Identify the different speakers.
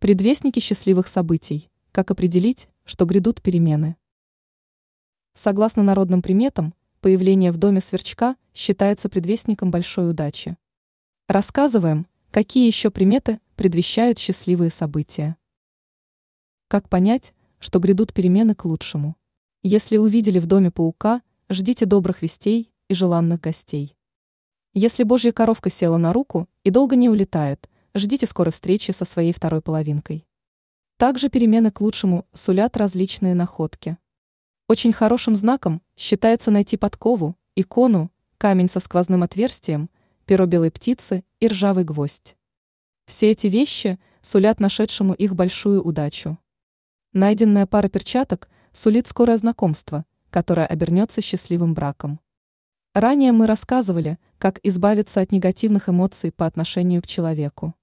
Speaker 1: Предвестники счастливых событий. Как определить, что грядут перемены? Согласно народным приметам, появление в доме сверчка считается предвестником большой удачи. Рассказываем, какие еще приметы предвещают счастливые события. Как понять, что грядут перемены к лучшему? Если увидели в доме паука, ждите добрых вестей и желанных гостей. Если божья коровка села на руку и долго не улетает, ждите скорой встречи со своей второй половинкой. Также перемены к лучшему сулят различные находки. Очень хорошим знаком считается найти подкову, икону, камень со сквозным отверстием, перо белой птицы и ржавый гвоздь. Все эти вещи сулят нашедшему их большую удачу. Найденная пара перчаток сулит скорое знакомство, которое обернется счастливым браком. Ранее мы рассказывали, как избавиться от негативных эмоций по отношению к человеку.